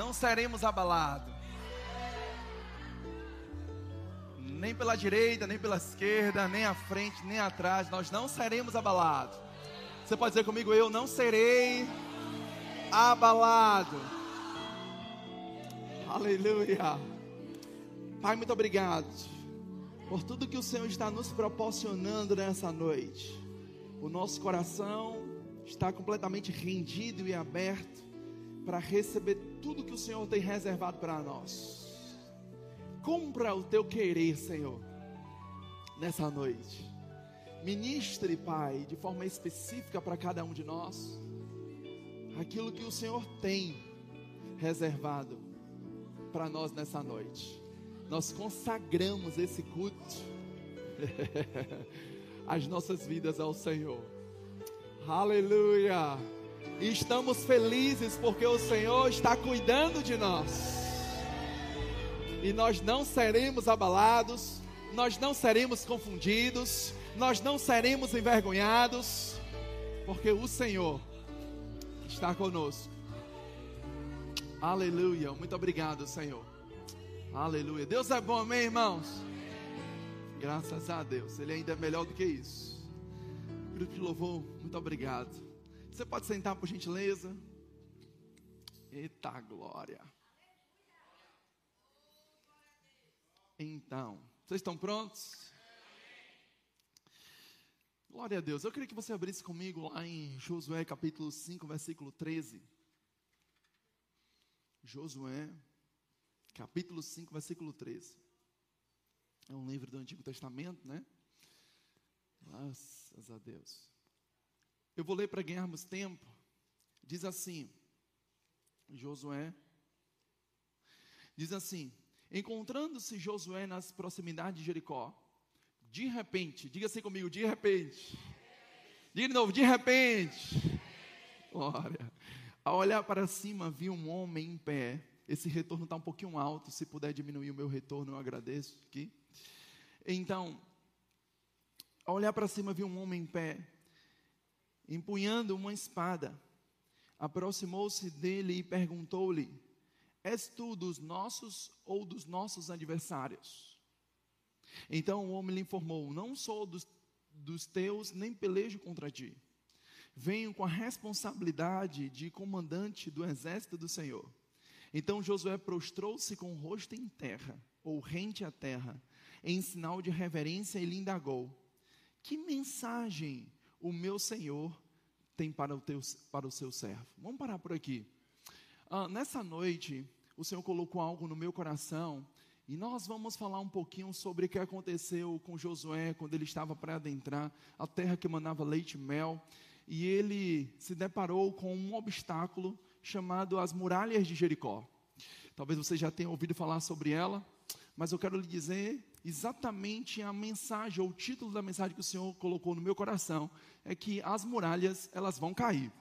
não seremos abalados. Nem pela direita, nem pela esquerda, nem à frente, nem atrás, nós não seremos abalados. Você pode dizer comigo, eu não serei abalado. Aleluia. Pai, muito obrigado por tudo que o Senhor está nos proporcionando nessa noite. O nosso coração está completamente rendido e aberto para receber tudo que o Senhor tem reservado para nós. Cumpra o teu querer, Senhor, nessa noite. Ministre, Pai, de forma específica para cada um de nós, aquilo que o Senhor tem reservado para nós nessa noite. Nós consagramos esse culto, as nossas vidas ao Senhor. Aleluia! E estamos felizes porque o Senhor está cuidando de nós. E nós não seremos abalados, nós não seremos confundidos, nós não seremos envergonhados, porque o Senhor está conosco. Aleluia. Muito obrigado, Senhor. Aleluia. Deus é bom, amém, irmãos? Graças a Deus. Ele ainda é melhor do que isso. Grupo de louvor, muito obrigado. Você pode sentar por gentileza? Eita glória. Então, vocês estão prontos? Glória a Deus. Eu queria que você abrisse comigo lá em Josué capítulo 5, versículo 13. Josué, capítulo 5, versículo 13. É um livro do Antigo Testamento, né? Graças a Deus. Eu vou ler para ganharmos tempo. Diz assim, Josué. Diz assim: Encontrando-se Josué nas proximidades de Jericó, de repente, diga assim comigo, de repente. Diga de novo, de repente. Glória. Ao olhar para cima, vi um homem em pé. Esse retorno está um pouquinho alto. Se puder diminuir o meu retorno, eu agradeço aqui. Então, ao olhar para cima, vi um homem em pé, empunhando uma espada. Aproximou-se dele e perguntou-lhe: És tu dos nossos ou dos nossos adversários? Então o homem lhe informou: Não sou dos, dos teus, nem pelejo contra ti. Venho com a responsabilidade de comandante do exército do Senhor. Então Josué prostrou-se com o rosto em terra, ou rente à terra, em sinal de reverência, e lhe indagou: Que mensagem o meu Senhor tem para o, teu, para o seu servo? Vamos parar por aqui. Ah, nessa noite, o Senhor colocou algo no meu coração e nós vamos falar um pouquinho sobre o que aconteceu com Josué quando ele estava para adentrar a terra que manava leite e mel. E ele se deparou com um obstáculo chamado as muralhas de Jericó. Talvez você já tenha ouvido falar sobre ela, mas eu quero lhe dizer exatamente a mensagem, ou o título da mensagem que o Senhor colocou no meu coração, é que as muralhas, elas vão cair.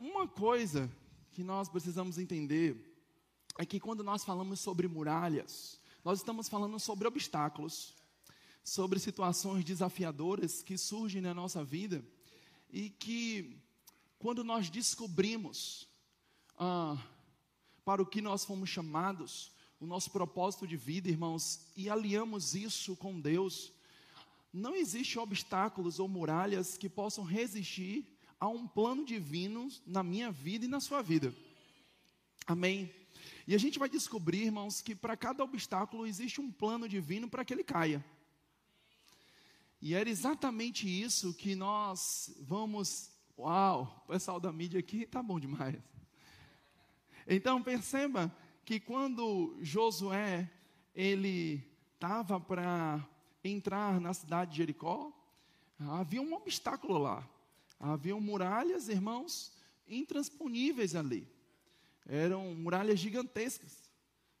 uma coisa que nós precisamos entender é que quando nós falamos sobre muralhas, nós estamos falando sobre obstáculos, sobre situações desafiadoras que surgem na nossa vida e que, quando nós descobrimos ah, para o que nós fomos chamados, o nosso propósito de vida, irmãos, e aliamos isso com Deus, não existe obstáculos ou muralhas que possam resistir há um plano divino na minha vida e na sua vida. Amém. E a gente vai descobrir, irmãos, que para cada obstáculo existe um plano divino para que ele caia. E era exatamente isso que nós vamos. Uau, o pessoal da mídia aqui tá bom demais. Então perceba que quando Josué ele estava para entrar na cidade de Jericó, havia um obstáculo lá. Haviam muralhas, irmãos, intransponíveis ali. Eram muralhas gigantescas.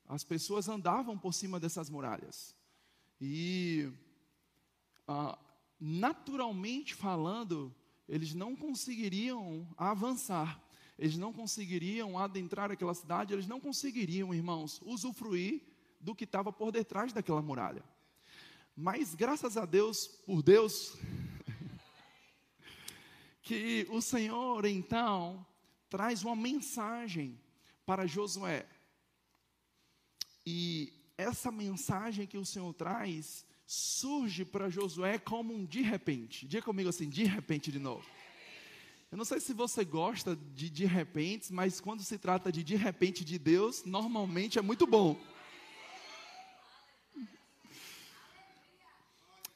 As pessoas andavam por cima dessas muralhas. E, ah, naturalmente falando, eles não conseguiriam avançar. Eles não conseguiriam adentrar aquela cidade. Eles não conseguiriam, irmãos, usufruir do que estava por detrás daquela muralha. Mas graças a Deus, por Deus, que o Senhor então traz uma mensagem para Josué. E essa mensagem que o Senhor traz surge para Josué como um de repente. Diga comigo assim, de repente de novo. Eu não sei se você gosta de de repente, mas quando se trata de de repente de Deus, normalmente é muito bom.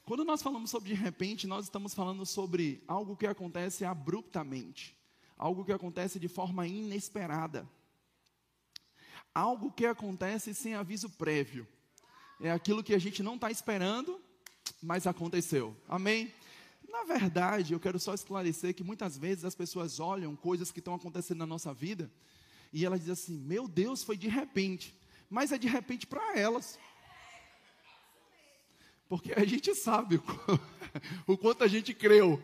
Quando nós falamos sobre de repente, nós estamos falando sobre algo que acontece abruptamente, algo que acontece de forma inesperada, algo que acontece sem aviso prévio. É aquilo que a gente não está esperando, mas aconteceu. Amém? Na verdade, eu quero só esclarecer que muitas vezes as pessoas olham coisas que estão acontecendo na nossa vida e elas dizem assim: Meu Deus, foi de repente. Mas é de repente para elas. Porque a gente sabe o quanto a gente creu.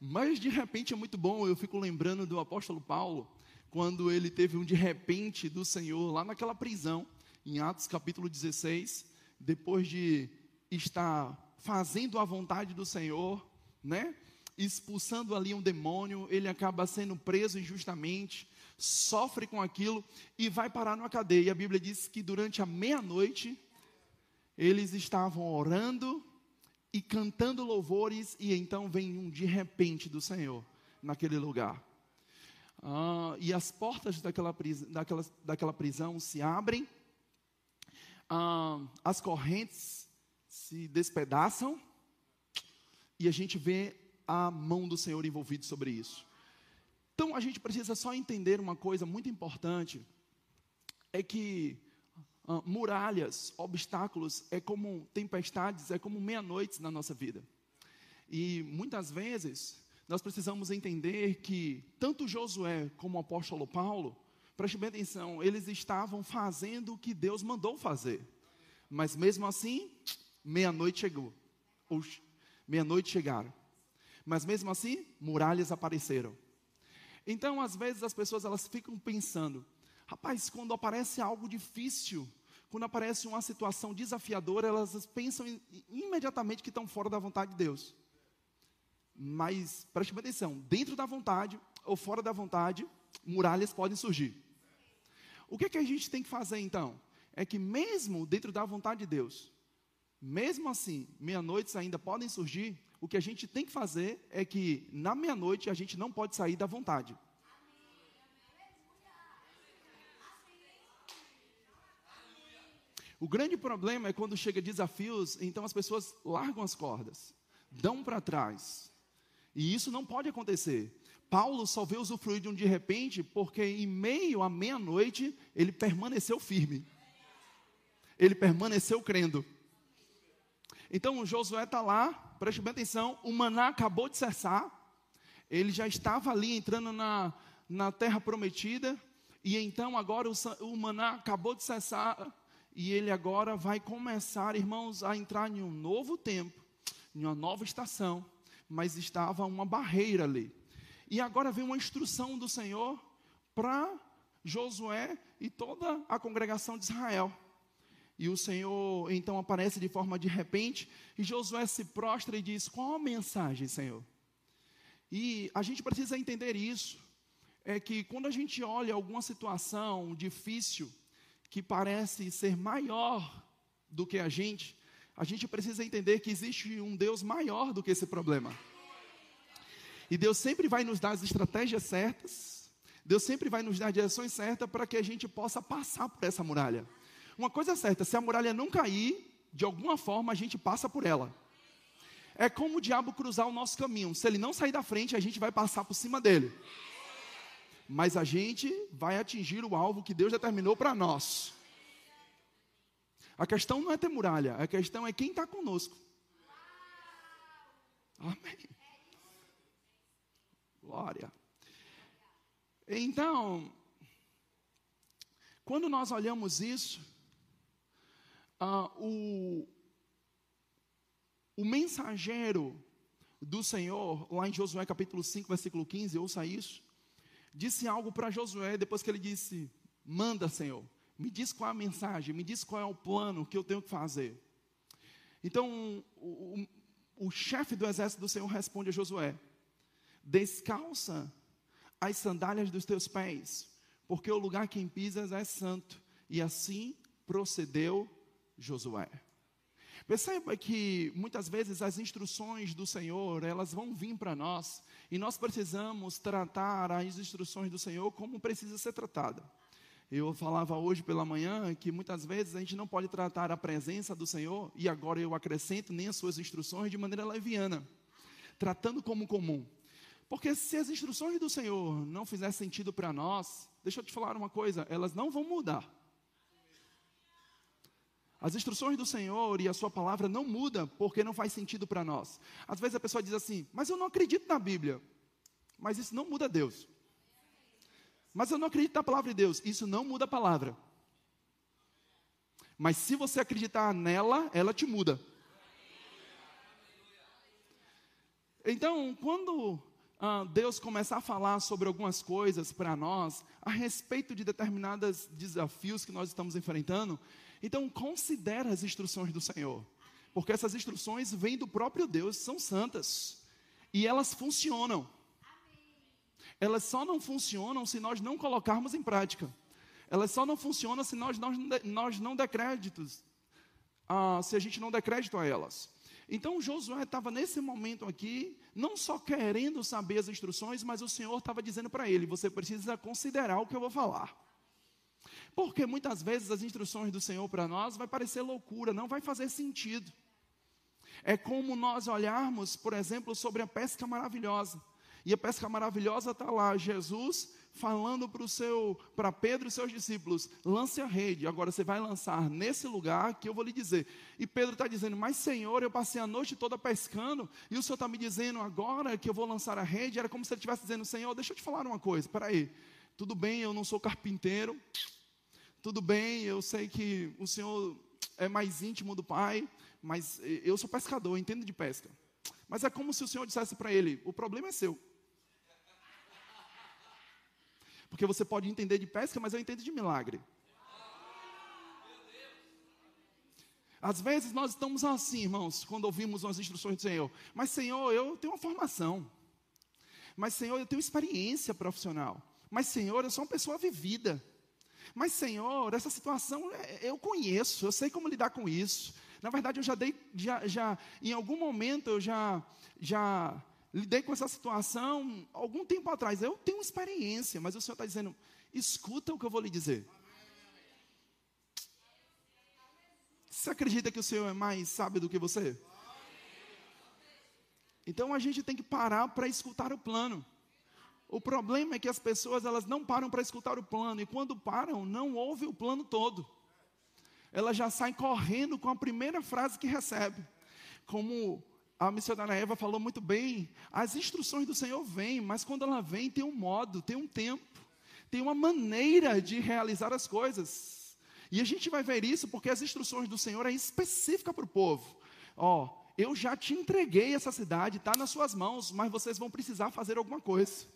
Mas de repente é muito bom, eu fico lembrando do apóstolo Paulo, quando ele teve um de repente do Senhor lá naquela prisão, em Atos capítulo 16, depois de estar fazendo a vontade do Senhor, né? Expulsando ali um demônio, ele acaba sendo preso injustamente, sofre com aquilo e vai parar numa cadeia. A Bíblia diz que durante a meia-noite eles estavam orando e cantando louvores, e então vem um de repente do Senhor naquele lugar. Ah, e as portas daquela, daquela, daquela prisão se abrem, ah, as correntes se despedaçam, e a gente vê a mão do Senhor envolvida sobre isso. Então a gente precisa só entender uma coisa muito importante: é que uh, muralhas, obstáculos, é como tempestades, é como meia-noite na nossa vida. E muitas vezes nós precisamos entender que tanto Josué como o apóstolo Paulo, preste bem atenção, eles estavam fazendo o que Deus mandou fazer. Mas mesmo assim, meia-noite chegou. Ou meia-noite chegaram. Mas mesmo assim, muralhas apareceram. Então, às vezes as pessoas elas ficam pensando, rapaz, quando aparece algo difícil, quando aparece uma situação desafiadora, elas pensam imediatamente que estão fora da vontade de Deus. Mas, preste atenção, dentro da vontade ou fora da vontade, muralhas podem surgir. O que, é que a gente tem que fazer então? É que mesmo dentro da vontade de Deus, mesmo assim, meia-noites ainda podem surgir, o que a gente tem que fazer é que na meia-noite a gente não pode sair da vontade. O grande problema é quando chega desafios, então as pessoas largam as cordas, dão para trás. E isso não pode acontecer. Paulo só veio usufruir de um de repente, porque em meio à meia-noite ele permaneceu firme. Ele permaneceu crendo. Então Josué está lá, preste bem atenção, o maná acabou de cessar, ele já estava ali entrando na, na terra prometida, e então agora o, o maná acabou de cessar, e ele agora vai começar, irmãos, a entrar em um novo tempo, em uma nova estação, mas estava uma barreira ali. E agora vem uma instrução do Senhor para Josué e toda a congregação de Israel. E o Senhor então aparece de forma de repente, e Josué se prostra e diz: Qual a mensagem, Senhor? E a gente precisa entender isso. É que quando a gente olha alguma situação difícil, que parece ser maior do que a gente, a gente precisa entender que existe um Deus maior do que esse problema. E Deus sempre vai nos dar as estratégias certas, Deus sempre vai nos dar direções certas para que a gente possa passar por essa muralha. Uma coisa é certa, se a muralha não cair, de alguma forma a gente passa por ela. É como o diabo cruzar o nosso caminho. Se ele não sair da frente, a gente vai passar por cima dele mas a gente vai atingir o alvo que Deus determinou para nós. A questão não é ter muralha, a questão é quem está conosco. Amém. Glória. Então, quando nós olhamos isso, uh, o, o mensageiro do Senhor, lá em Josué capítulo 5, versículo 15, ouça isso disse algo para Josué depois que ele disse: Manda, Senhor, me diz qual é a mensagem, me diz qual é o plano que eu tenho que fazer. Então, o, o, o chefe do exército do Senhor responde a Josué: Descalça as sandálias dos teus pés, porque o lugar que pisas é santo. E assim procedeu Josué. Perceba que muitas vezes as instruções do Senhor, elas vão vir para nós, e nós precisamos tratar as instruções do Senhor como precisa ser tratada. Eu falava hoje pela manhã que muitas vezes a gente não pode tratar a presença do Senhor, e agora eu acrescento nem as suas instruções de maneira leviana, tratando como comum. Porque se as instruções do Senhor não fizerem sentido para nós, deixa eu te falar uma coisa, elas não vão mudar. As instruções do Senhor e a sua palavra não mudam porque não faz sentido para nós. Às vezes a pessoa diz assim: "Mas eu não acredito na Bíblia". Mas isso não muda Deus. Mas eu não acredito na palavra de Deus. Isso não muda a palavra. Mas se você acreditar nela, ela te muda. Então, quando ah, Deus começar a falar sobre algumas coisas para nós, a respeito de determinados desafios que nós estamos enfrentando, então, considere as instruções do Senhor, porque essas instruções vêm do próprio Deus, são santas, e elas funcionam. Elas só não funcionam se nós não colocarmos em prática. Elas só não funcionam se nós, nós, nós não der créditos, ah, se a gente não der crédito a elas. Então Josué estava nesse momento aqui, não só querendo saber as instruções, mas o Senhor estava dizendo para ele: você precisa considerar o que eu vou falar. Porque muitas vezes as instruções do Senhor para nós vai parecer loucura, não vai fazer sentido. É como nós olharmos, por exemplo, sobre a pesca maravilhosa. E a pesca maravilhosa está lá, Jesus falando para seu, para Pedro e seus discípulos, lance a rede. Agora você vai lançar nesse lugar que eu vou lhe dizer. E Pedro está dizendo, mas Senhor, eu passei a noite toda pescando, e o Senhor está me dizendo agora que eu vou lançar a rede. Era como se ele estivesse dizendo, Senhor, deixa eu te falar uma coisa, peraí, tudo bem, eu não sou carpinteiro, tudo bem, eu sei que o senhor é mais íntimo do pai, mas eu sou pescador, eu entendo de pesca. Mas é como se o senhor dissesse para ele: o problema é seu. Porque você pode entender de pesca, mas eu entendo de milagre. Às vezes nós estamos assim, irmãos, quando ouvimos as instruções do Senhor. Mas, Senhor, eu tenho uma formação. Mas, Senhor, eu tenho experiência profissional. Mas, Senhor, eu sou uma pessoa vivida. Mas, Senhor, essa situação é, eu conheço, eu sei como lidar com isso. Na verdade, eu já dei, já, já em algum momento eu já, já lidei com essa situação algum tempo atrás. Eu tenho experiência, mas o Senhor está dizendo: escuta o que eu vou lhe dizer. Você acredita que o Senhor é mais sábio do que você? Então a gente tem que parar para escutar o plano. O problema é que as pessoas elas não param para escutar o plano e quando param não ouvem o plano todo. Elas já saem correndo com a primeira frase que recebe. Como a missionária Eva falou muito bem, as instruções do Senhor vêm, mas quando ela vem tem um modo, tem um tempo, tem uma maneira de realizar as coisas. E a gente vai ver isso porque as instruções do Senhor é específica para o povo. Ó, oh, eu já te entreguei essa cidade, está nas suas mãos, mas vocês vão precisar fazer alguma coisa.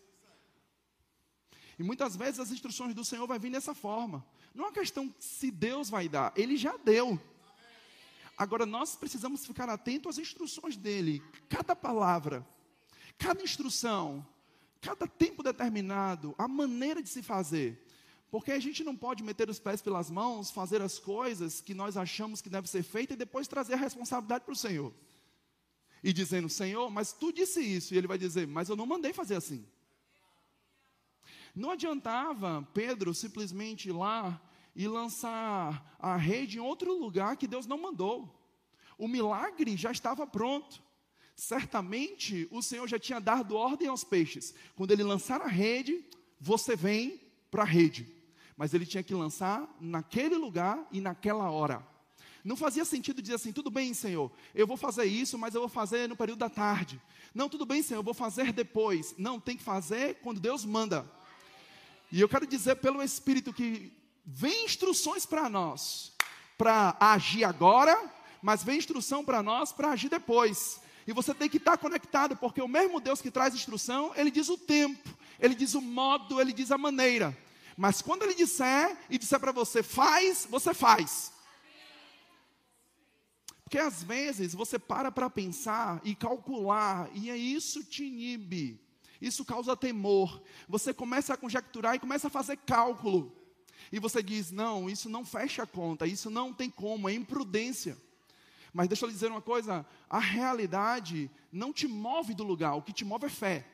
E muitas vezes as instruções do Senhor vai vir dessa forma. Não é uma questão se Deus vai dar, Ele já deu. Agora nós precisamos ficar atentos às instruções dele. Cada palavra, cada instrução, cada tempo determinado, a maneira de se fazer. Porque a gente não pode meter os pés pelas mãos, fazer as coisas que nós achamos que deve ser feita e depois trazer a responsabilidade para o Senhor. E dizendo, Senhor, mas tu disse isso. E ele vai dizer, mas eu não mandei fazer assim. Não adiantava Pedro simplesmente ir lá e lançar a rede em outro lugar que Deus não mandou. O milagre já estava pronto. Certamente o Senhor já tinha dado ordem aos peixes. Quando ele lançar a rede, você vem para a rede. Mas ele tinha que lançar naquele lugar e naquela hora. Não fazia sentido dizer assim, tudo bem, Senhor, eu vou fazer isso, mas eu vou fazer no período da tarde. Não, tudo bem, Senhor, eu vou fazer depois. Não, tem que fazer quando Deus manda. E eu quero dizer pelo Espírito que vem instruções para nós, para agir agora, mas vem instrução para nós para agir depois. E você tem que estar conectado, porque o mesmo Deus que traz instrução, ele diz o tempo, ele diz o modo, ele diz a maneira. Mas quando ele disser e disser para você, faz, você faz. Porque às vezes você para para pensar e calcular, e é isso te inibe. Isso causa temor. Você começa a conjecturar e começa a fazer cálculo. E você diz: não, isso não fecha a conta, isso não tem como, é imprudência. Mas deixa eu lhe dizer uma coisa: a realidade não te move do lugar, o que te move é fé.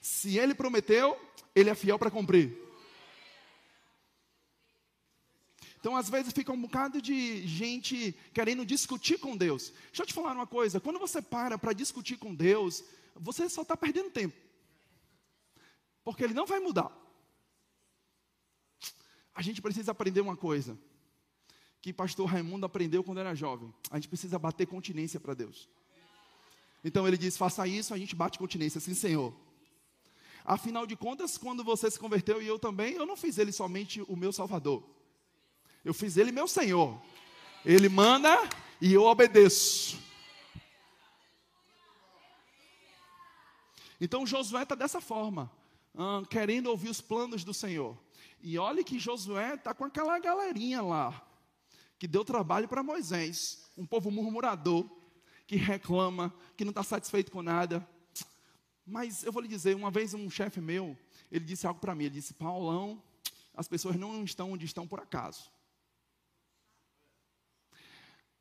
Se ele prometeu, ele é fiel para cumprir. Então, às vezes, fica um bocado de gente querendo discutir com Deus. Deixa eu te falar uma coisa: quando você para para discutir com Deus, você só está perdendo tempo. Porque Ele não vai mudar. A gente precisa aprender uma coisa que pastor Raimundo aprendeu quando era jovem. A gente precisa bater continência para Deus. Então ele diz: faça isso, a gente bate continência, sim, Senhor. Afinal de contas, quando você se converteu e eu também, eu não fiz ele somente o meu Salvador. Eu fiz ele meu Senhor. Ele manda e eu obedeço. Então Josué está dessa forma, hum, querendo ouvir os planos do Senhor. E olhe que Josué está com aquela galerinha lá, que deu trabalho para Moisés, um povo murmurador, que reclama, que não está satisfeito com nada. Mas eu vou lhe dizer, uma vez um chefe meu, ele disse algo para mim, ele disse, Paulão, as pessoas não estão onde estão por acaso.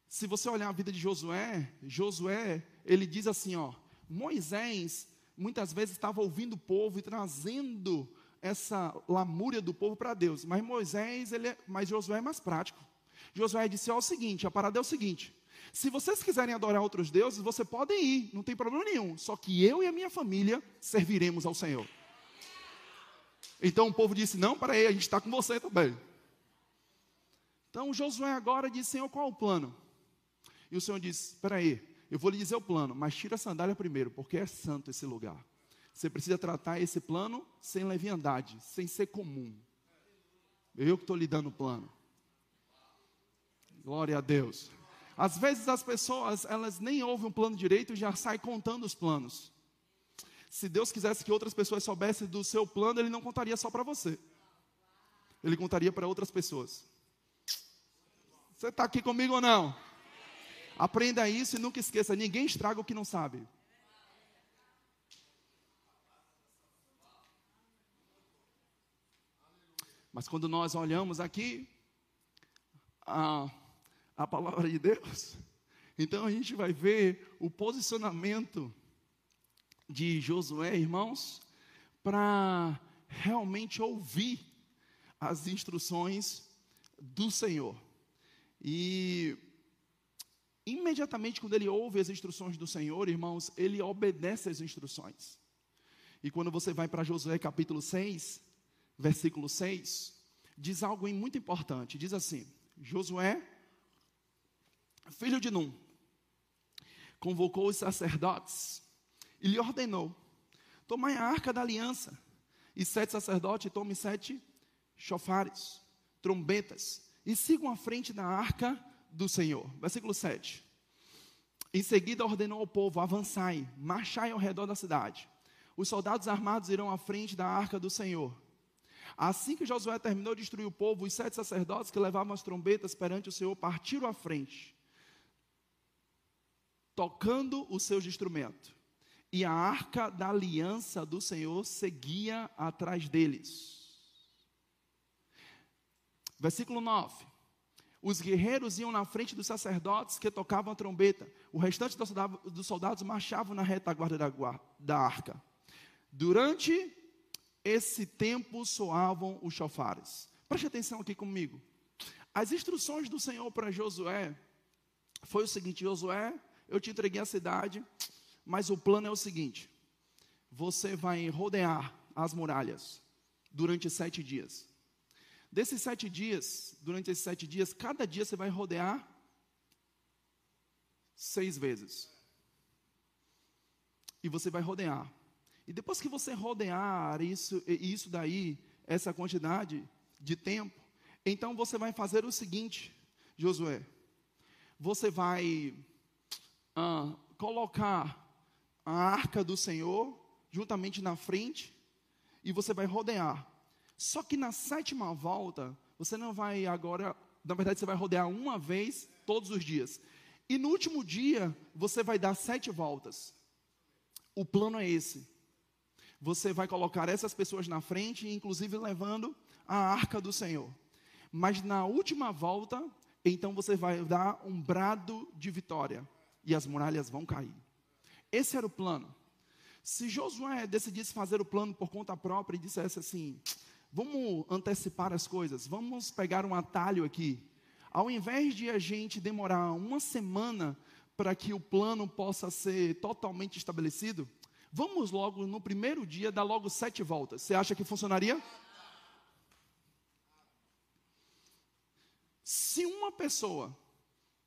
Se você olhar a vida de Josué, Josué, ele diz assim, ó, Moisés muitas vezes estava ouvindo o povo e trazendo essa lamúria do povo para Deus. Mas Moisés, ele é, mas Josué é mais prático. Josué disse: ó, o seguinte, a parada é o seguinte: se vocês quiserem adorar outros deuses, vocês podem ir, não tem problema nenhum. Só que eu e a minha família serviremos ao Senhor. Então o povo disse: não, para aí, a gente está com você também. Então Josué agora disse: Senhor, qual é o plano? E o Senhor disse: espera aí, eu vou lhe dizer o plano, mas tira a sandália primeiro, porque é santo esse lugar. Você precisa tratar esse plano sem leviandade, sem ser comum. Eu que estou lhe dando o plano. Glória a Deus. Às vezes as pessoas, elas nem ouvem um plano direito e já saem contando os planos. Se Deus quisesse que outras pessoas soubessem do seu plano, Ele não contaria só para você. Ele contaria para outras pessoas. Você está aqui comigo ou não? Aprenda isso e nunca esqueça: ninguém estraga o que não sabe. Mas quando nós olhamos aqui a, a palavra de Deus, então a gente vai ver o posicionamento de Josué, irmãos, para realmente ouvir as instruções do Senhor. E imediatamente quando ele ouve as instruções do Senhor, irmãos, ele obedece às instruções. E quando você vai para Josué capítulo 6, versículo 6, diz algo muito importante. Diz assim: Josué, filho de Num, convocou os sacerdotes e lhe ordenou: Tomai a arca da aliança, e sete sacerdotes tomem sete chofares, trombetas, e sigam à frente da arca do Senhor. Versículo 7. Em seguida ordenou ao povo: avançai, marchai ao redor da cidade. Os soldados armados irão à frente da arca do Senhor Assim que Josué terminou de destruir o povo, os sete sacerdotes que levavam as trombetas perante o Senhor partiram à frente, tocando os seus instrumentos. E a arca da aliança do Senhor seguia atrás deles. Versículo 9. Os guerreiros iam na frente dos sacerdotes que tocavam a trombeta. O restante dos soldados marchavam na retaguarda da, da arca. Durante esse tempo soavam os chofares. Preste atenção aqui comigo. As instruções do Senhor para Josué foi o seguinte: Josué, eu te entreguei a cidade, mas o plano é o seguinte: você vai rodear as muralhas durante sete dias. Desses sete dias, durante esses sete dias, cada dia você vai rodear seis vezes. E você vai rodear e depois que você rodear isso, isso daí, essa quantidade de tempo, então você vai fazer o seguinte, Josué. Você vai ah, colocar a arca do Senhor juntamente na frente e você vai rodear. Só que na sétima volta, você não vai agora, na verdade, você vai rodear uma vez todos os dias. E no último dia, você vai dar sete voltas. O plano é esse. Você vai colocar essas pessoas na frente, inclusive levando a arca do Senhor. Mas na última volta, então você vai dar um brado de vitória e as muralhas vão cair. Esse era o plano. Se Josué decidisse fazer o plano por conta própria e dissesse assim: vamos antecipar as coisas, vamos pegar um atalho aqui. Ao invés de a gente demorar uma semana para que o plano possa ser totalmente estabelecido, vamos logo no primeiro dia dar logo sete voltas. Você acha que funcionaria? Se uma pessoa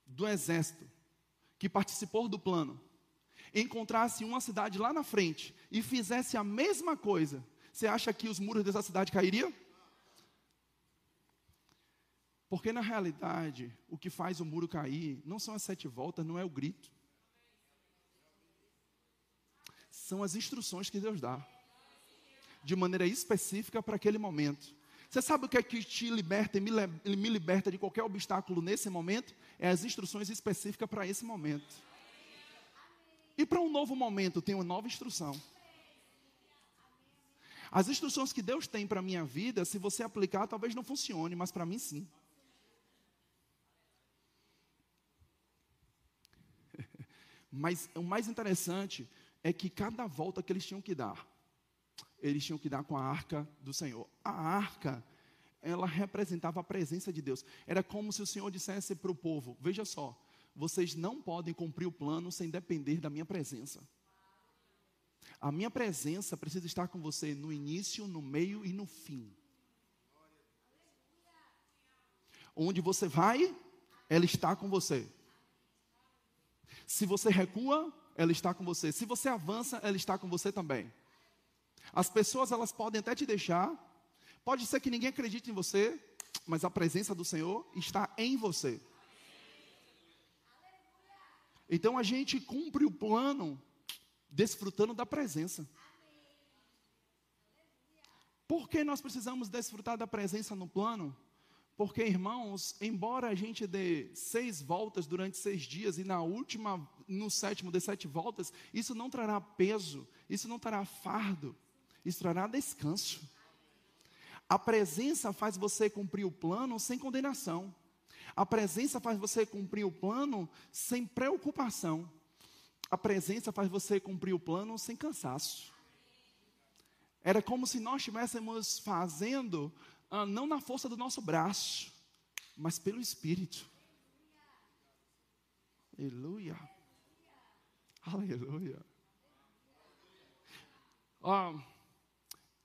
do exército que participou do plano encontrasse uma cidade lá na frente e fizesse a mesma coisa, você acha que os muros dessa cidade cairiam? Porque na realidade, o que faz o muro cair não são as sete voltas, não é o grito. São as instruções que Deus dá, de maneira específica para aquele momento. Você sabe o que é que te liberta e me, liberta de qualquer obstáculo nesse momento? É as instruções específicas para esse momento. E para um novo momento tem uma nova instrução. As instruções que Deus tem para a minha vida, se você aplicar, talvez não funcione, mas para mim sim. mas o mais interessante é que cada volta que eles tinham que dar, eles tinham que dar com a arca do Senhor. A arca, ela representava a presença de Deus. Era como se o Senhor dissesse para o povo: Veja só, vocês não podem cumprir o plano sem depender da minha presença. A minha presença precisa estar com você no início, no meio e no fim. Onde você vai, ela está com você. Se você recua, ela está com você. Se você avança, ela está com você também. As pessoas elas podem até te deixar, pode ser que ninguém acredite em você, mas a presença do Senhor está em você. Então a gente cumpre o plano desfrutando da presença. Por que nós precisamos desfrutar da presença no plano? Porque, irmãos, embora a gente dê seis voltas durante seis dias e na última, no sétimo, dê sete voltas, isso não trará peso, isso não trará fardo. Isso trará descanso. A presença faz você cumprir o plano sem condenação. A presença faz você cumprir o plano sem preocupação. A presença faz você cumprir o plano sem cansaço. Era como se nós estivéssemos fazendo, ah, não na força do nosso braço, mas pelo Espírito. Aleluia. Aleluia. Ah,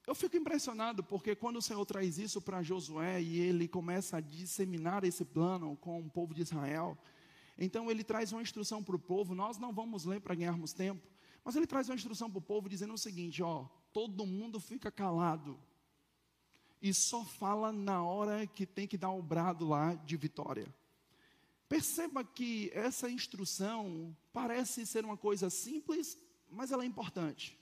eu fico impressionado porque quando o Senhor traz isso para Josué e ele começa a disseminar esse plano com o povo de Israel, então ele traz uma instrução para o povo. Nós não vamos ler para ganharmos tempo, mas ele traz uma instrução para o povo dizendo o seguinte: ó, todo mundo fica calado e só fala na hora que tem que dar o brado lá de vitória. Perceba que essa instrução parece ser uma coisa simples, mas ela é importante.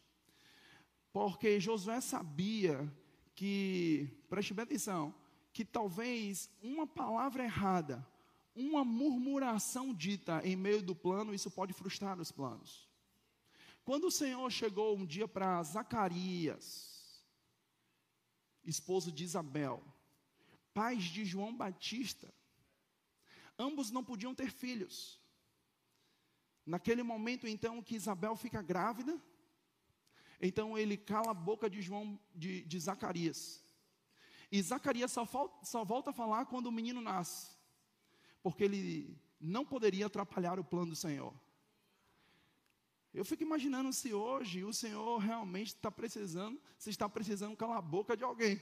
Porque Josué sabia que, preste bem atenção, que talvez uma palavra errada, uma murmuração dita em meio do plano, isso pode frustrar os planos. Quando o Senhor chegou um dia para Zacarias, esposo de Isabel, pais de João Batista, ambos não podiam ter filhos. Naquele momento, então, que Isabel fica grávida, então ele cala a boca de João, de, de Zacarias. E Zacarias só, só volta a falar quando o menino nasce, porque ele não poderia atrapalhar o plano do Senhor. Eu fico imaginando se hoje o Senhor realmente está precisando, se está precisando calar a boca de alguém.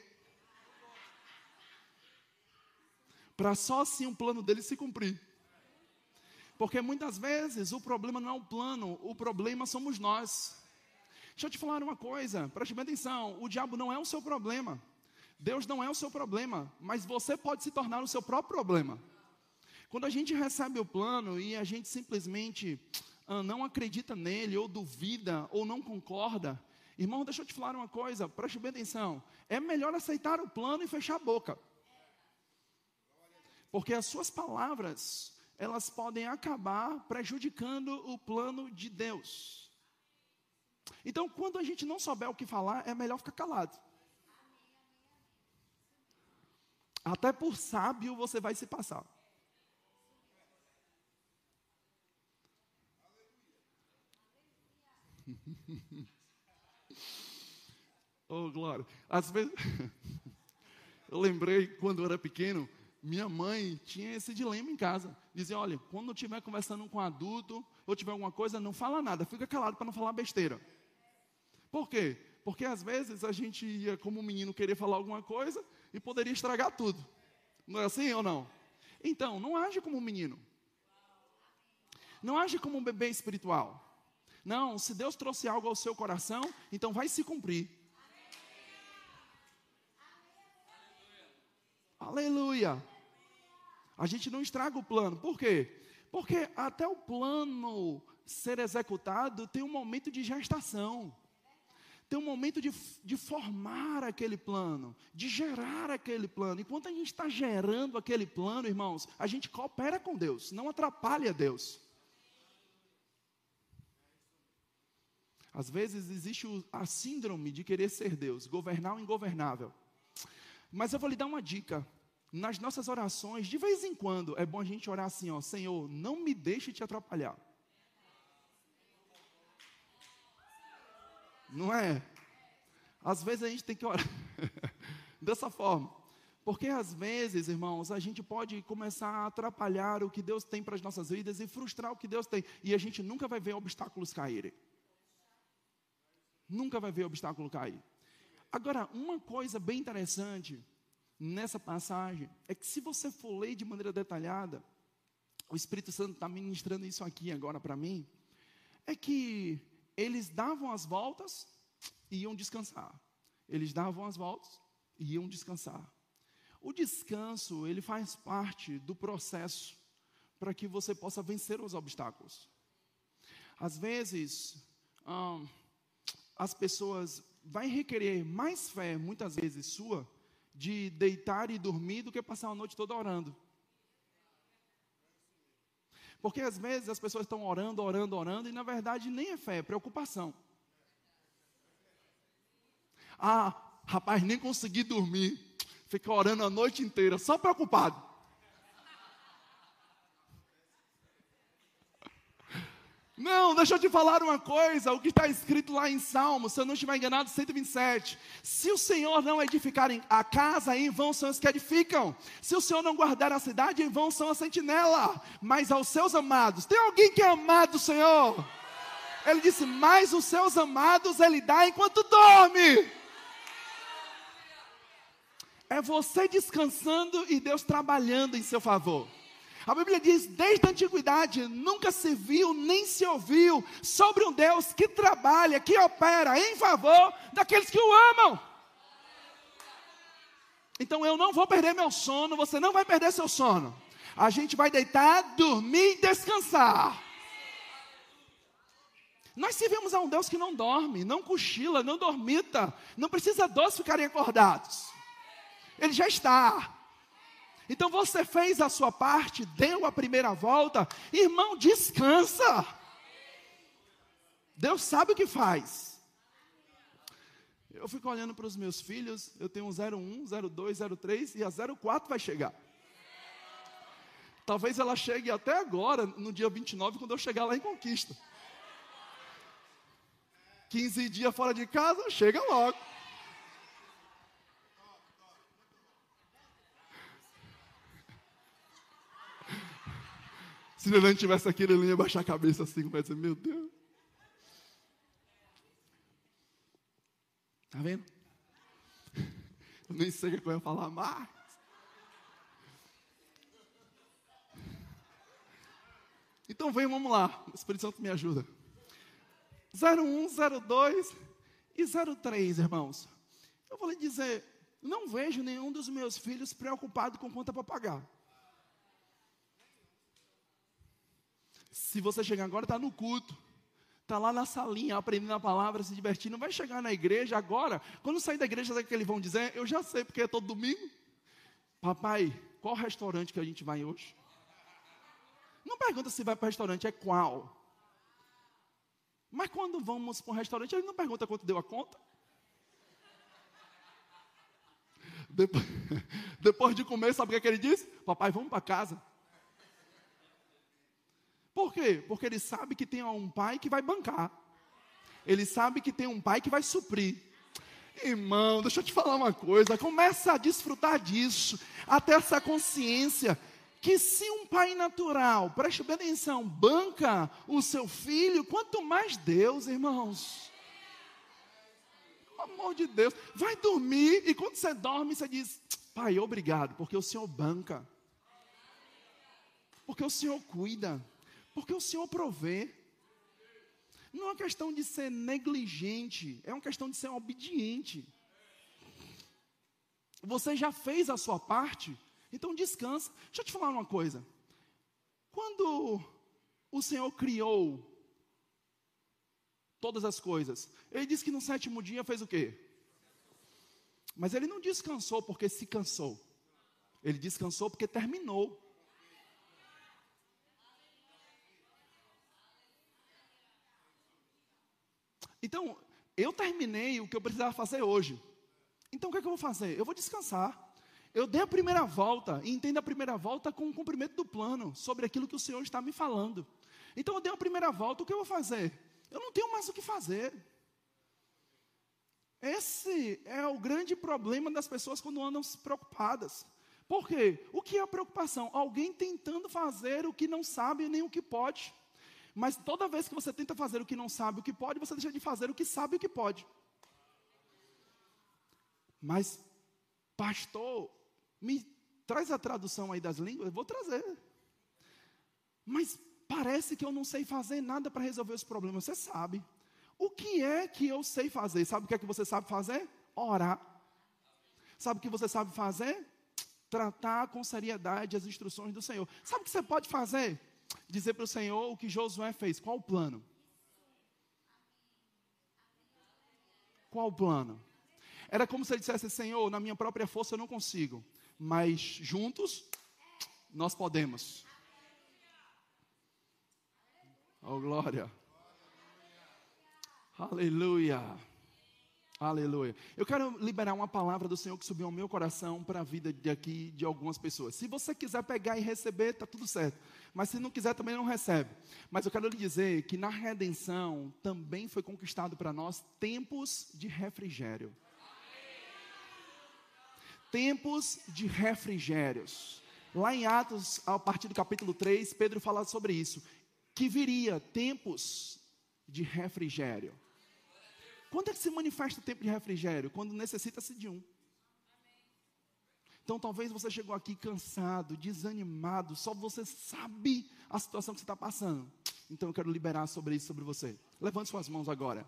Para só assim o plano dele se cumprir. Porque muitas vezes o problema não é o plano, o problema somos nós. Deixa eu te falar uma coisa, preste bem atenção: o diabo não é o seu problema, Deus não é o seu problema, mas você pode se tornar o seu próprio problema. Quando a gente recebe o plano e a gente simplesmente não acredita nele, ou duvida, ou não concorda, irmão, deixa eu te falar uma coisa, preste bem atenção: é melhor aceitar o plano e fechar a boca, porque as suas palavras elas podem acabar prejudicando o plano de Deus. Então, quando a gente não souber o que falar, é melhor ficar calado. Até por sábio você vai se passar. Oh, glória. Às vezes, eu lembrei quando eu era pequeno, minha mãe tinha esse dilema em casa. Dizia: olha, quando eu estiver conversando com um adulto, ou tiver alguma coisa, não fala nada, fica calado para não falar besteira. Por quê? Porque às vezes a gente ia, como menino, querer falar alguma coisa e poderia estragar tudo. Não é assim ou não? Então, não age como um menino. Não age como um bebê espiritual. Não, se Deus trouxe algo ao seu coração, então vai se cumprir. Aleluia. A gente não estraga o plano. Por quê? Porque até o plano ser executado tem um momento de gestação. Tem um momento de, de formar aquele plano, de gerar aquele plano. Enquanto a gente está gerando aquele plano, irmãos, a gente coopera com Deus, não atrapalha Deus. Às vezes existe a síndrome de querer ser Deus, governar o ingovernável. Mas eu vou lhe dar uma dica. Nas nossas orações, de vez em quando, é bom a gente orar assim, ó, Senhor, não me deixe te atrapalhar. Não é? Às vezes a gente tem que orar dessa forma. Porque às vezes, irmãos, a gente pode começar a atrapalhar o que Deus tem para as nossas vidas e frustrar o que Deus tem. E a gente nunca vai ver obstáculos caírem. Nunca vai ver obstáculo cair. Agora, uma coisa bem interessante nessa passagem é que se você for ler de maneira detalhada, o Espírito Santo está ministrando isso aqui agora para mim, é que eles davam as voltas e iam descansar. Eles davam as voltas e iam descansar. O descanso, ele faz parte do processo para que você possa vencer os obstáculos. Às vezes, hum, as pessoas vai requerer mais fé, muitas vezes sua, de deitar e dormir do que passar a noite toda orando. Porque às vezes as pessoas estão orando, orando, orando, e na verdade nem é fé, é preocupação. Ah, rapaz, nem consegui dormir. Fica orando a noite inteira, só preocupado. Não, deixa eu te falar uma coisa, o que está escrito lá em Salmo, se eu não estiver enganado, 127. Se o Senhor não edificar a casa, em vão são os que edificam. Se o Senhor não guardar a cidade, em vão são a sentinela. Mas aos seus amados, tem alguém que é amado do Senhor? Ele disse: Mas os seus amados Ele dá enquanto dorme. É você descansando e Deus trabalhando em seu favor. A Bíblia diz: desde a antiguidade nunca se viu nem se ouviu sobre um Deus que trabalha, que opera em favor daqueles que o amam. Então eu não vou perder meu sono, você não vai perder seu sono. A gente vai deitar, dormir e descansar. Nós servimos a um Deus que não dorme, não cochila, não dormita, não precisa dois ficarem acordados. Ele já está. Então você fez a sua parte, deu a primeira volta, irmão, descansa. Deus sabe o que faz. Eu fico olhando para os meus filhos, eu tenho um 01, 02, 03 e a 04 vai chegar. Talvez ela chegue até agora, no dia 29, quando eu chegar lá em Conquista. 15 dias fora de casa, chega logo. Se não tivesse aqui, ele ia baixar a cabeça assim, vai dizer, meu Deus. Tá vendo? Eu nem sei o que eu ia falar mais. Então vem, vamos lá. O Espírito Santo me ajuda. 01, 02 e 03, irmãos. Eu vou lhe dizer, não vejo nenhum dos meus filhos preocupado com conta para pagar. Se você chegar agora, está no culto. Está lá na salinha, aprendendo a palavra, se divertindo. Vai chegar na igreja agora. Quando sair da igreja, sabe o que eles vão dizer? Eu já sei, porque é todo domingo. Papai, qual restaurante que a gente vai hoje? Não pergunta se vai para o restaurante, é qual. Mas quando vamos para um restaurante, ele não pergunta quanto deu a conta. Depois, depois de comer, sabe o que, é que ele diz? Papai, vamos para casa. Por quê? Porque ele sabe que tem um pai que vai bancar. Ele sabe que tem um pai que vai suprir. Irmão, deixa eu te falar uma coisa. Começa a desfrutar disso. Até essa consciência que se um pai natural, preste bem atenção, banca o seu filho, quanto mais Deus, irmãos. Pelo amor de Deus, vai dormir e quando você dorme, você diz: Pai, obrigado, porque o Senhor banca, porque o Senhor cuida, porque o Senhor provê. Não é uma questão de ser negligente, é uma questão de ser obediente. Você já fez a sua parte, então descansa. Deixa eu te falar uma coisa. Quando o Senhor criou todas as coisas, Ele disse que no sétimo dia fez o quê? Mas Ele não descansou porque se cansou. Ele descansou porque terminou. Então, eu terminei o que eu precisava fazer hoje. Então, o que, é que eu vou fazer? Eu vou descansar. Eu dei a primeira volta, e entenda a primeira volta com o cumprimento do plano, sobre aquilo que o Senhor está me falando. Então eu dei a primeira volta, o que eu vou fazer? Eu não tenho mais o que fazer. Esse é o grande problema das pessoas quando andam preocupadas. Por quê? O que é a preocupação? Alguém tentando fazer o que não sabe nem o que pode. Mas toda vez que você tenta fazer o que não sabe o que pode, você deixa de fazer o que sabe o que pode. Mas, pastor, me traz a tradução aí das línguas, eu vou trazer. Mas parece que eu não sei fazer nada para resolver os problemas. Você sabe. O que é que eu sei fazer? Sabe o que é que você sabe fazer? Orar. Sabe o que você sabe fazer? Tratar com seriedade as instruções do Senhor. Sabe o que você pode fazer? Dizer para o Senhor o que Josué fez. Qual o plano? Qual o plano? Era como se ele dissesse: Senhor, na minha própria força eu não consigo mas juntos nós podemos. Oh, glória. Aleluia. Aleluia. Eu quero liberar uma palavra do Senhor que subiu ao meu coração para a vida de aqui de algumas pessoas. Se você quiser pegar e receber, está tudo certo. Mas se não quiser, também não recebe. Mas eu quero lhe dizer que na redenção também foi conquistado para nós tempos de refrigério tempos de refrigérios. Lá em Atos, a partir do capítulo 3, Pedro fala sobre isso, que viria tempos de refrigério. Quando é que se manifesta o tempo de refrigério? Quando necessita-se de um. Então talvez você chegou aqui cansado, desanimado, só você sabe a situação que você está passando. Então eu quero liberar sobre isso sobre você. Levante suas mãos agora.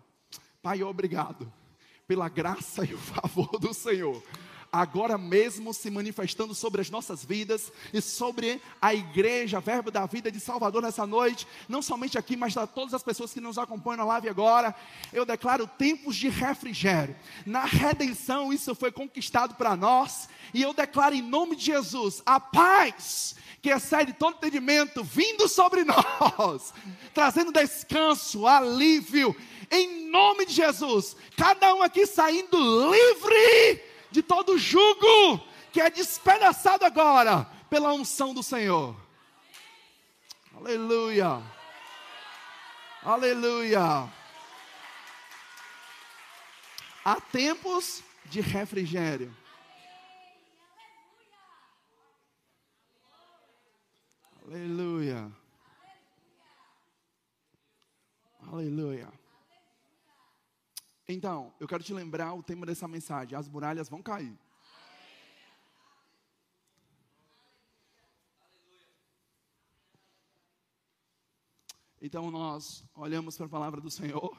Pai, obrigado pela graça e o favor do Senhor agora mesmo se manifestando sobre as nossas vidas e sobre a igreja, Verbo da Vida de Salvador nessa noite, não somente aqui, mas a todas as pessoas que nos acompanham na live agora. Eu declaro tempos de refrigério. Na redenção, isso foi conquistado para nós, e eu declaro em nome de Jesus a paz que excede todo entendimento, vindo sobre nós, trazendo descanso, alívio, em nome de Jesus. Cada um aqui saindo livre de todo jugo que é despedaçado agora pela unção do Senhor. Aleluia. Aleluia. Há tempos de refrigério. Aleluia. Aleluia. Então, eu quero te lembrar o tema dessa mensagem: as muralhas vão cair. Então nós olhamos para a palavra do Senhor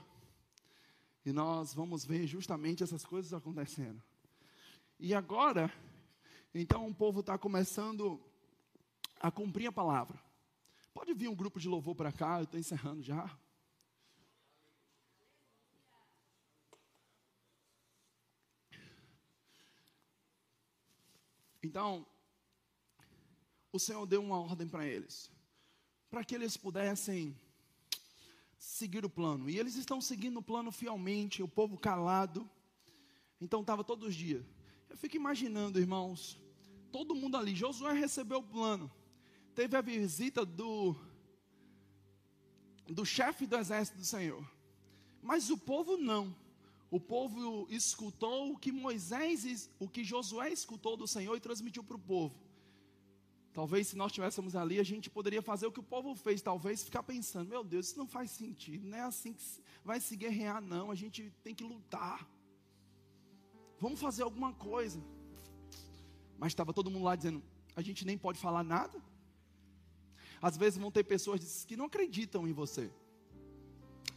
e nós vamos ver justamente essas coisas acontecendo. E agora, então o povo está começando a cumprir a palavra. Pode vir um grupo de louvor para cá, eu estou encerrando já. Então, o Senhor deu uma ordem para eles. para que eles pudessem seguir o plano. E eles estão seguindo o plano fielmente, o povo calado. Então estava todos os dias. Eu fico imaginando, irmãos, todo mundo ali. Josué recebeu o plano. Teve a visita do do chefe do exército do Senhor. Mas o povo não. O povo escutou o que Moisés, o que Josué escutou do Senhor e transmitiu para o povo. Talvez se nós estivéssemos ali, a gente poderia fazer o que o povo fez, talvez ficar pensando, meu Deus, isso não faz sentido, não é assim que vai se guerrear, não, a gente tem que lutar. Vamos fazer alguma coisa. Mas estava todo mundo lá dizendo, a gente nem pode falar nada. Às vezes vão ter pessoas que não acreditam em você.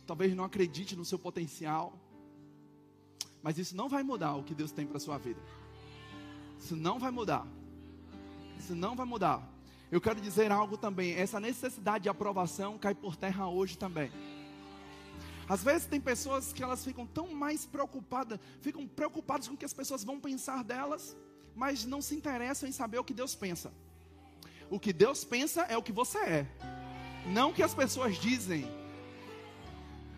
Talvez não acredite no seu potencial. Mas isso não vai mudar o que Deus tem para sua vida. Isso não vai mudar. Isso não vai mudar. Eu quero dizer algo também. Essa necessidade de aprovação cai por terra hoje também. Às vezes tem pessoas que elas ficam tão mais preocupadas, ficam preocupadas com o que as pessoas vão pensar delas, mas não se interessam em saber o que Deus pensa. O que Deus pensa é o que você é, não o que as pessoas dizem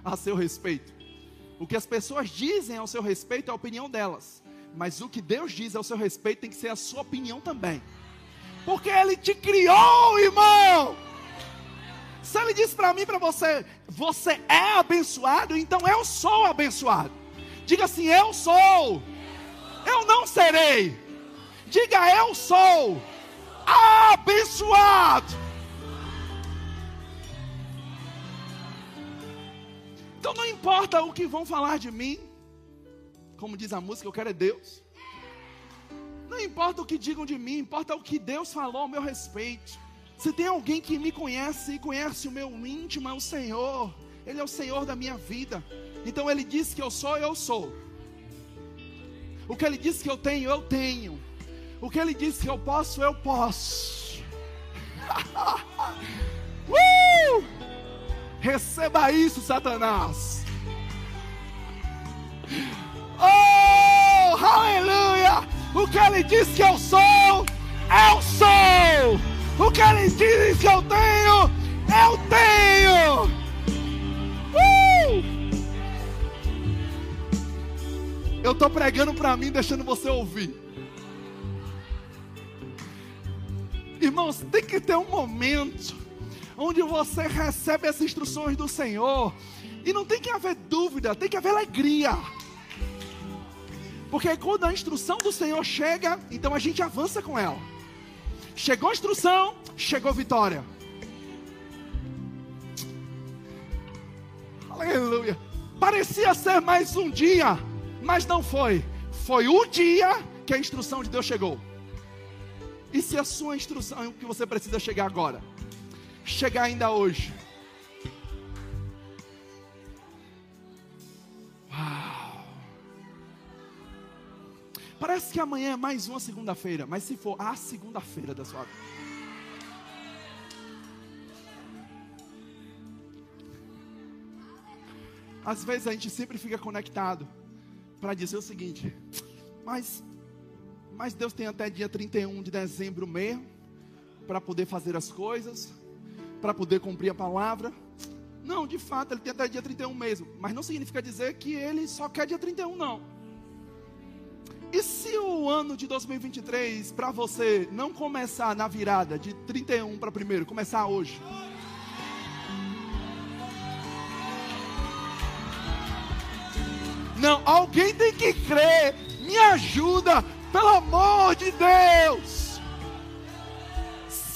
a seu respeito. O que as pessoas dizem ao seu respeito é a opinião delas, mas o que Deus diz ao seu respeito tem que ser a sua opinião também porque Ele te criou, irmão. Se Ele diz para mim, para você, você é abençoado, então eu sou abençoado. Diga assim: eu sou, eu não serei. Diga: eu sou abençoado. Então não importa o que vão falar de mim, como diz a música, eu quero é Deus. Não importa o que digam de mim, importa o que Deus falou ao meu respeito. Se tem alguém que me conhece e conhece o meu íntimo, é o Senhor. Ele é o Senhor da minha vida. Então Ele diz que eu sou, eu sou. O que Ele diz que eu tenho, eu tenho. O que Ele diz que eu posso, eu posso. Receba isso, Satanás. Oh, aleluia! O que ele diz que eu sou, eu sou. O que ele diz que eu tenho, eu tenho. Uh! Eu estou pregando para mim, deixando você ouvir. Irmãos, tem que ter um momento onde você recebe as instruções do Senhor. E não tem que haver dúvida, tem que haver alegria. Porque quando a instrução do Senhor chega, então a gente avança com ela. Chegou a instrução, chegou a vitória. Aleluia. Parecia ser mais um dia, mas não foi. Foi o dia que a instrução de Deus chegou. E se a sua instrução é o que você precisa chegar agora? Chegar ainda hoje. Parece que amanhã é mais uma segunda-feira, mas se for a segunda-feira da sua vida. Às vezes a gente sempre fica conectado para dizer o seguinte: mas, mas Deus tem até dia 31 de dezembro mesmo para poder fazer as coisas, para poder cumprir a palavra. Não, de fato, ele tem até dia 31 mesmo, mas não significa dizer que ele só quer dia 31, não. E se o ano de 2023 para você não começar na virada de 31 para primeiro, começar hoje? Não, alguém tem que crer. Me ajuda, pelo amor de Deus.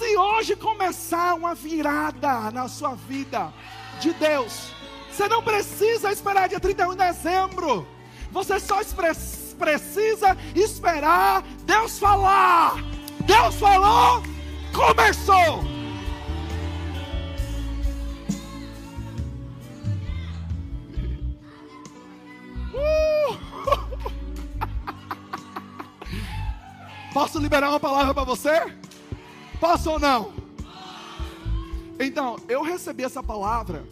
Se hoje começar uma virada na sua vida de Deus, você não precisa esperar dia 31 de dezembro. Você só precisa esperar Deus falar. Deus falou, começou. Uh! Posso liberar uma palavra para você? Posso ou não? Então, eu recebi essa palavra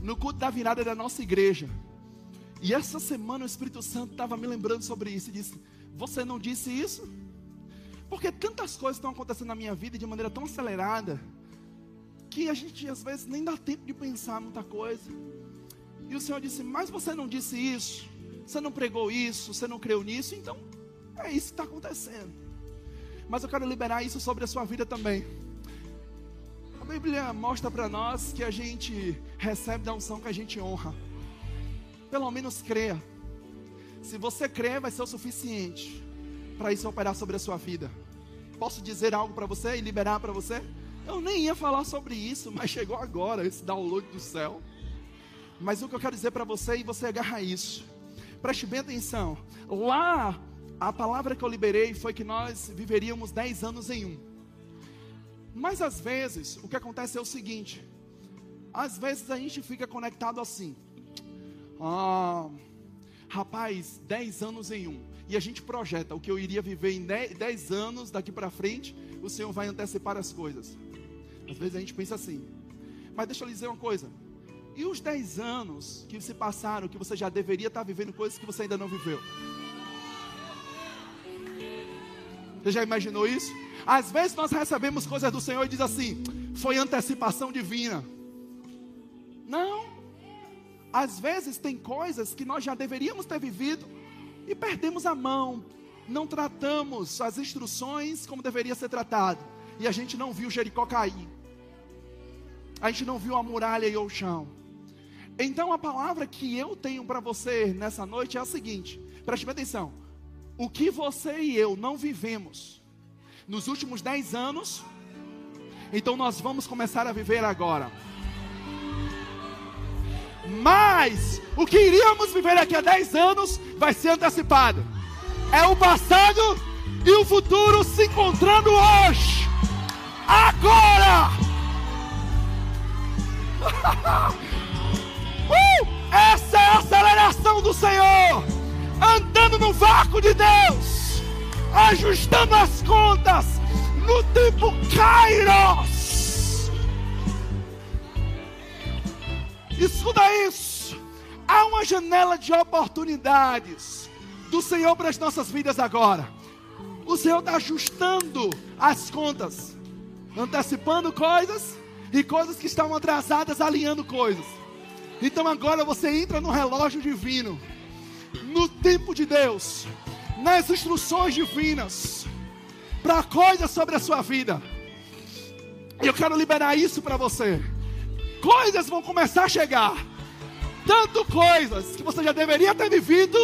no culto da virada da nossa igreja. E essa semana o Espírito Santo estava me lembrando sobre isso e disse: Você não disse isso? Porque tantas coisas estão acontecendo na minha vida de maneira tão acelerada que a gente às vezes nem dá tempo de pensar muita coisa. E o Senhor disse: Mas você não disse isso, você não pregou isso, você não creu nisso, então é isso que está acontecendo. Mas eu quero liberar isso sobre a sua vida também. A Bíblia mostra para nós que a gente recebe da unção que a gente honra. Pelo menos creia. Se você crer, vai ser o suficiente para isso operar sobre a sua vida. Posso dizer algo para você e liberar para você? Eu nem ia falar sobre isso, mas chegou agora esse download do céu. Mas o que eu quero dizer para você, e você agarra isso. Preste bem atenção. Lá, a palavra que eu liberei foi que nós viveríamos 10 anos em um. Mas às vezes, o que acontece é o seguinte: às vezes a gente fica conectado assim. Ah, rapaz, 10 anos em um. E a gente projeta o que eu iria viver em 10 anos daqui para frente, o Senhor vai antecipar as coisas. Às vezes a gente pensa assim. Mas deixa eu lhe dizer uma coisa. E os 10 anos que se passaram, que você já deveria estar vivendo coisas que você ainda não viveu? Você já imaginou isso? Às vezes nós recebemos coisas do Senhor e diz assim: foi antecipação divina. Não. Às vezes tem coisas que nós já deveríamos ter vivido e perdemos a mão, não tratamos as instruções como deveria ser tratado, e a gente não viu Jericó cair, a gente não viu a muralha e o chão. Então a palavra que eu tenho para você nessa noite é a seguinte: preste atenção. O que você e eu não vivemos nos últimos dez anos, então nós vamos começar a viver agora. Mas o que iríamos viver daqui a 10 anos vai ser antecipado. É o passado e o futuro se encontrando hoje. Agora! uh, essa é a aceleração do Senhor. Andando no vácuo de Deus. Ajustando as contas no tempo Kairos. Escuta isso. Há uma janela de oportunidades do Senhor para as nossas vidas agora. O Senhor está ajustando as contas, antecipando coisas e coisas que estavam atrasadas, alinhando coisas. Então agora você entra no relógio divino, no tempo de Deus, nas instruções divinas, para coisas sobre a sua vida. E eu quero liberar isso para você coisas vão começar a chegar. Tanto coisas que você já deveria ter vivido.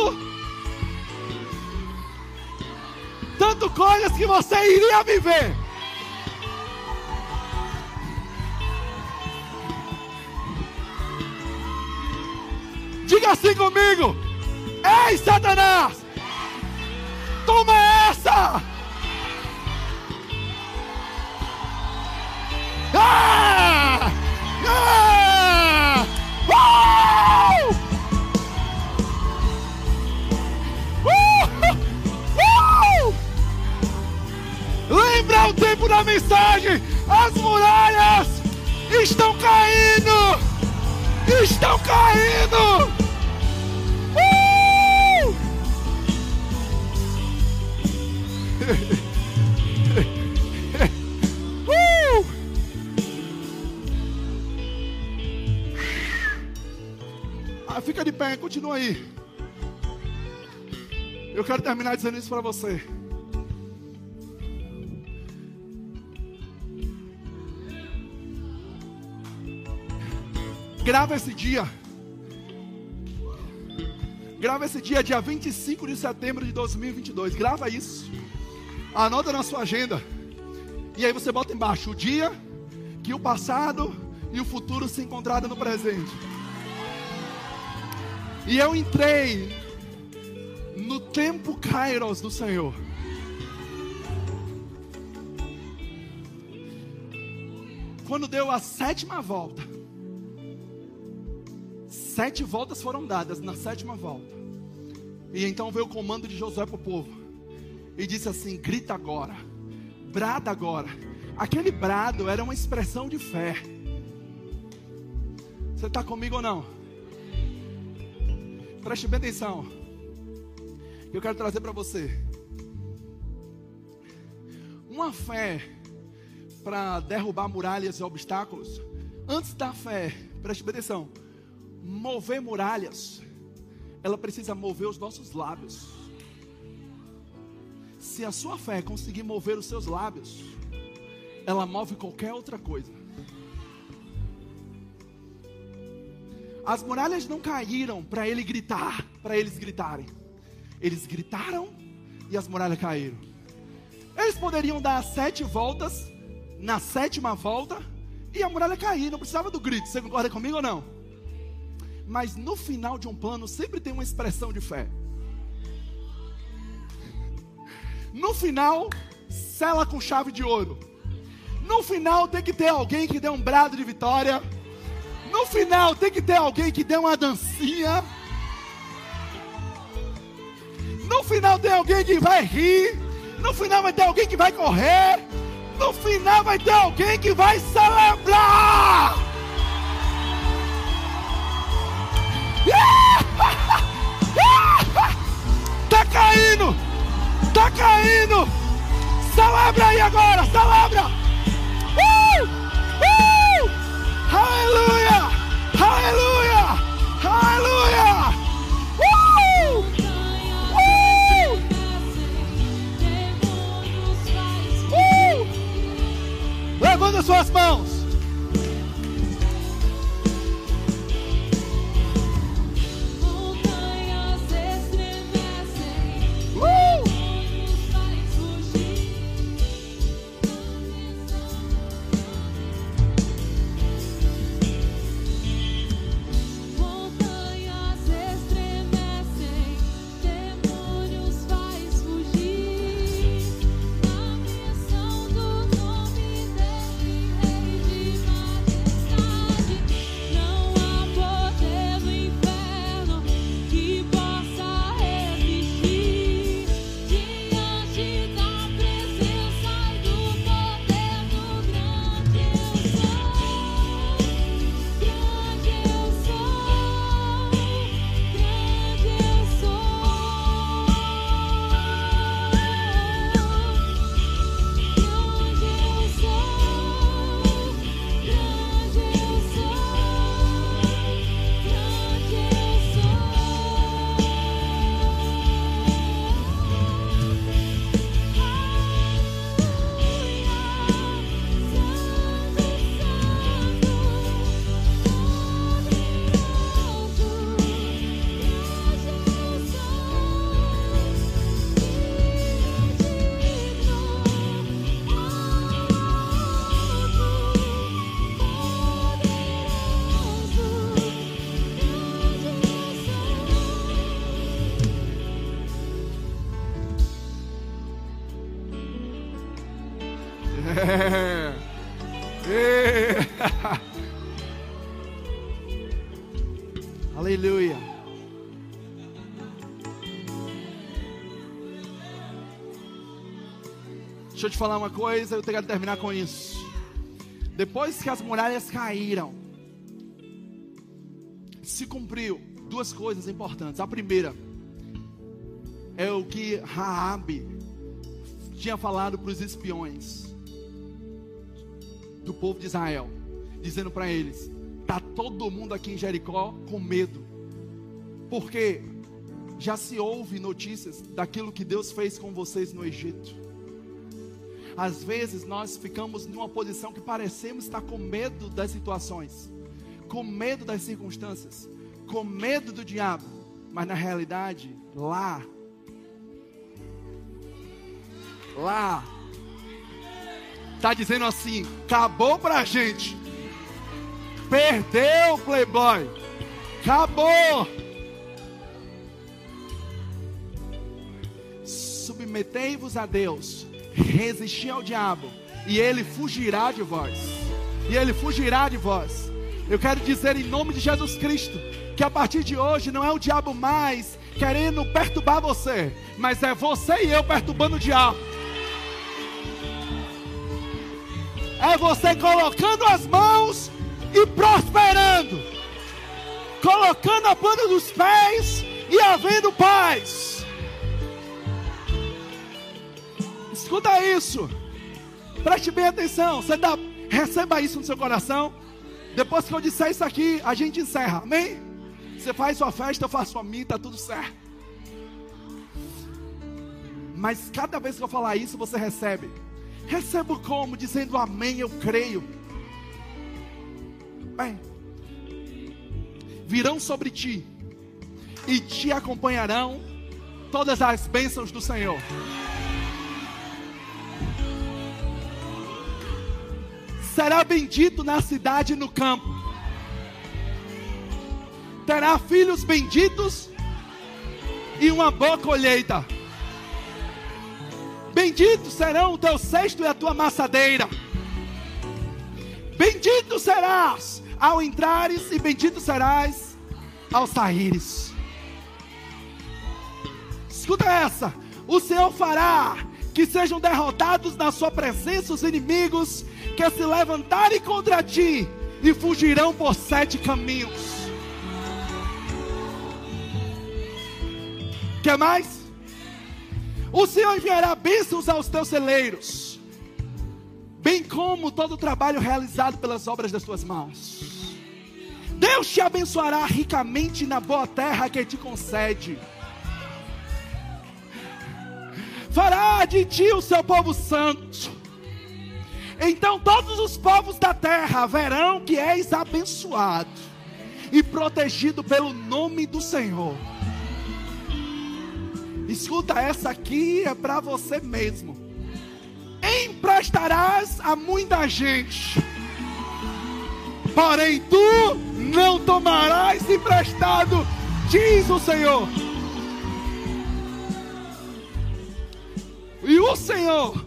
Tanto coisas que você iria viver. Diga assim comigo: Ei, Satanás! Toma essa! Ah! Ah! Uh! Uh! Lembra o tempo da mensagem? As muralhas estão caindo! Estão caindo! Ah, fica de pé, continua aí. Eu quero terminar dizendo isso para você. Grava esse dia. Grava esse dia, dia 25 de setembro de 2022. Grava isso. Anota na sua agenda. E aí você bota embaixo o dia que o passado e o futuro se encontraram no presente. E eu entrei no tempo Kairos do Senhor. Quando deu a sétima volta, sete voltas foram dadas na sétima volta. E então veio o comando de Josué para o povo. E disse assim: grita agora, brada agora. Aquele brado era uma expressão de fé. Você está comigo ou não? Preste bem atenção. Eu quero trazer para você uma fé para derrubar muralhas e obstáculos, antes da fé, preste atenção, mover muralhas, ela precisa mover os nossos lábios. Se a sua fé conseguir mover os seus lábios, ela move qualquer outra coisa. As muralhas não caíram para ele gritar, para eles gritarem. Eles gritaram e as muralhas caíram. Eles poderiam dar sete voltas, na sétima volta, e a muralha cair, não precisava do grito. Você concorda comigo ou não? Mas no final de um plano sempre tem uma expressão de fé. No final, sela com chave de ouro. No final tem que ter alguém que dê um brado de vitória. No final tem que ter alguém que dê uma dancinha. No final tem alguém que vai rir. No final vai ter alguém que vai correr. No final vai ter alguém que vai celebrar. Tá caindo. Tá caindo. Celebra aí agora. Celebra. Uh! Uh! Aleluia! Aleluia! Aleluia! Uh! Uh! Uh! Levanta suas mãos. É. Aleluia. Deixa eu te falar uma coisa, eu tenho que terminar com isso. Depois que as muralhas caíram, se cumpriu duas coisas importantes. A primeira é o que Raabe tinha falado para os espiões do povo de Israel, dizendo para eles: tá todo mundo aqui em Jericó com medo, porque já se ouve notícias daquilo que Deus fez com vocês no Egito. Às vezes nós ficamos numa posição que parecemos estar com medo das situações, com medo das circunstâncias, com medo do diabo, mas na realidade, lá, lá, está dizendo assim: acabou pra gente, perdeu, Playboy, acabou. Submetei-vos a Deus, resisti ao diabo, e ele fugirá de vós. E ele fugirá de vós. Eu quero dizer em nome de Jesus Cristo que a partir de hoje não é o diabo mais querendo perturbar você, mas é você e eu perturbando o diabo. É você colocando as mãos e prosperando, colocando a planta dos pés e havendo paz. Escuta isso. Preste bem atenção. Você dá, receba isso no seu coração. Depois que eu disser isso aqui, a gente encerra. Amém? Você faz sua festa, eu faço a minha, tá tudo certo. Mas cada vez que eu falar isso, você recebe. Recebo como? Dizendo amém, eu creio. Bem, virão sobre ti e te acompanharão todas as bênçãos do Senhor. Será bendito na cidade e no campo. Terá filhos benditos e uma boa colheita. Benditos serão o teu cesto e a tua maçadeira. Bendito serás ao entrares e bendito serás ao saíres. Escuta essa: o Senhor fará que sejam derrotados na sua presença os inimigos que se levantarem contra ti e fugirão por sete caminhos. Quer mais? O Senhor enviará bênçãos aos teus celeiros, bem como todo o trabalho realizado pelas obras das tuas mãos. Deus te abençoará ricamente na boa terra que te concede. Fará de ti o seu povo santo. Então todos os povos da terra verão que és abençoado e protegido pelo nome do Senhor. Escuta, essa aqui é para você mesmo. Emprestarás a muita gente, porém tu não tomarás emprestado, diz o Senhor. E o Senhor,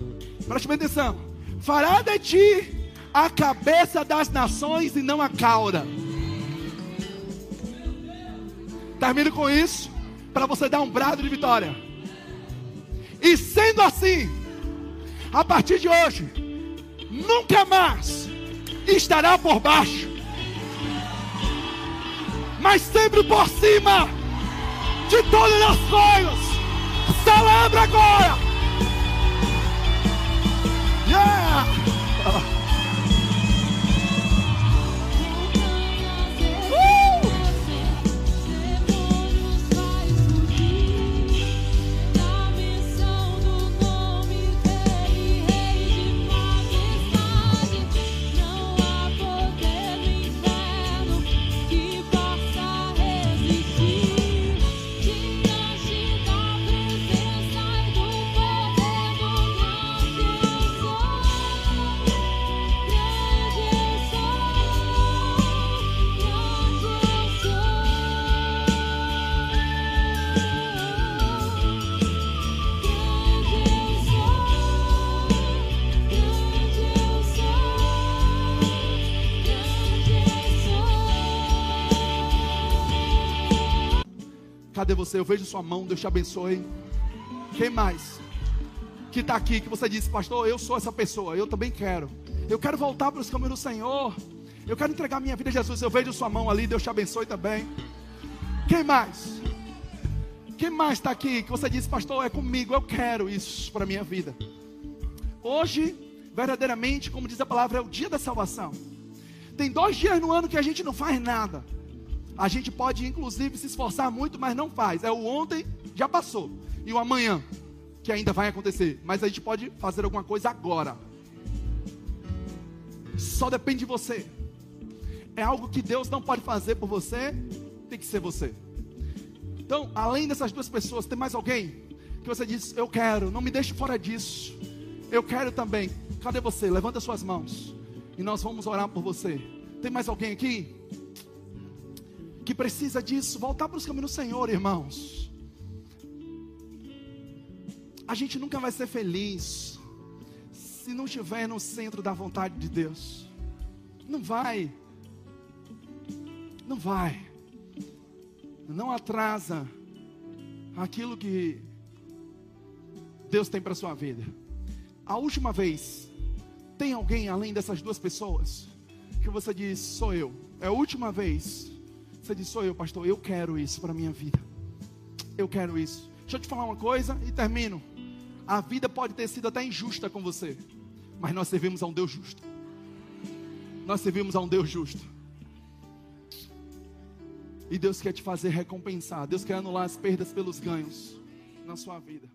preste atenção, fará de ti a cabeça das nações e não a cauda. Termino com isso, para você dar um brado de vitória. E sendo assim, a partir de hoje, nunca mais estará por baixo, mas sempre por cima de todas as coisas. Celebra agora! Yeah! Cadê você? Eu vejo sua mão, Deus te abençoe. Quem mais? Que está aqui, que você disse, pastor, eu sou essa pessoa, eu também quero. Eu quero voltar para os caminhos do Senhor. Eu quero entregar minha vida a Jesus. Eu vejo sua mão ali, Deus te abençoe também. Quem mais? Quem mais está aqui que você disse, pastor, é comigo, eu quero isso para a minha vida. Hoje, verdadeiramente, como diz a palavra, é o dia da salvação. Tem dois dias no ano que a gente não faz nada. A gente pode, inclusive, se esforçar muito, mas não faz. É o ontem, já passou. E o amanhã, que ainda vai acontecer. Mas a gente pode fazer alguma coisa agora. Só depende de você. É algo que Deus não pode fazer por você, tem que ser você. Então, além dessas duas pessoas, tem mais alguém que você diz: Eu quero, não me deixe fora disso. Eu quero também. Cadê você? Levanta suas mãos. E nós vamos orar por você. Tem mais alguém aqui? Que precisa disso? Voltar para os caminhos do Senhor, irmãos. A gente nunca vai ser feliz se não estiver no centro da vontade de Deus. Não vai. Não vai. Não atrasa aquilo que Deus tem para sua vida. A última vez, tem alguém além dessas duas pessoas que você diz, sou eu. É a última vez. Você diz: Sou eu, pastor, eu quero isso para a minha vida. Eu quero isso. Deixa eu te falar uma coisa e termino. A vida pode ter sido até injusta com você, mas nós servimos a um Deus justo. Nós servimos a um Deus justo. E Deus quer te fazer recompensar. Deus quer anular as perdas pelos ganhos na sua vida.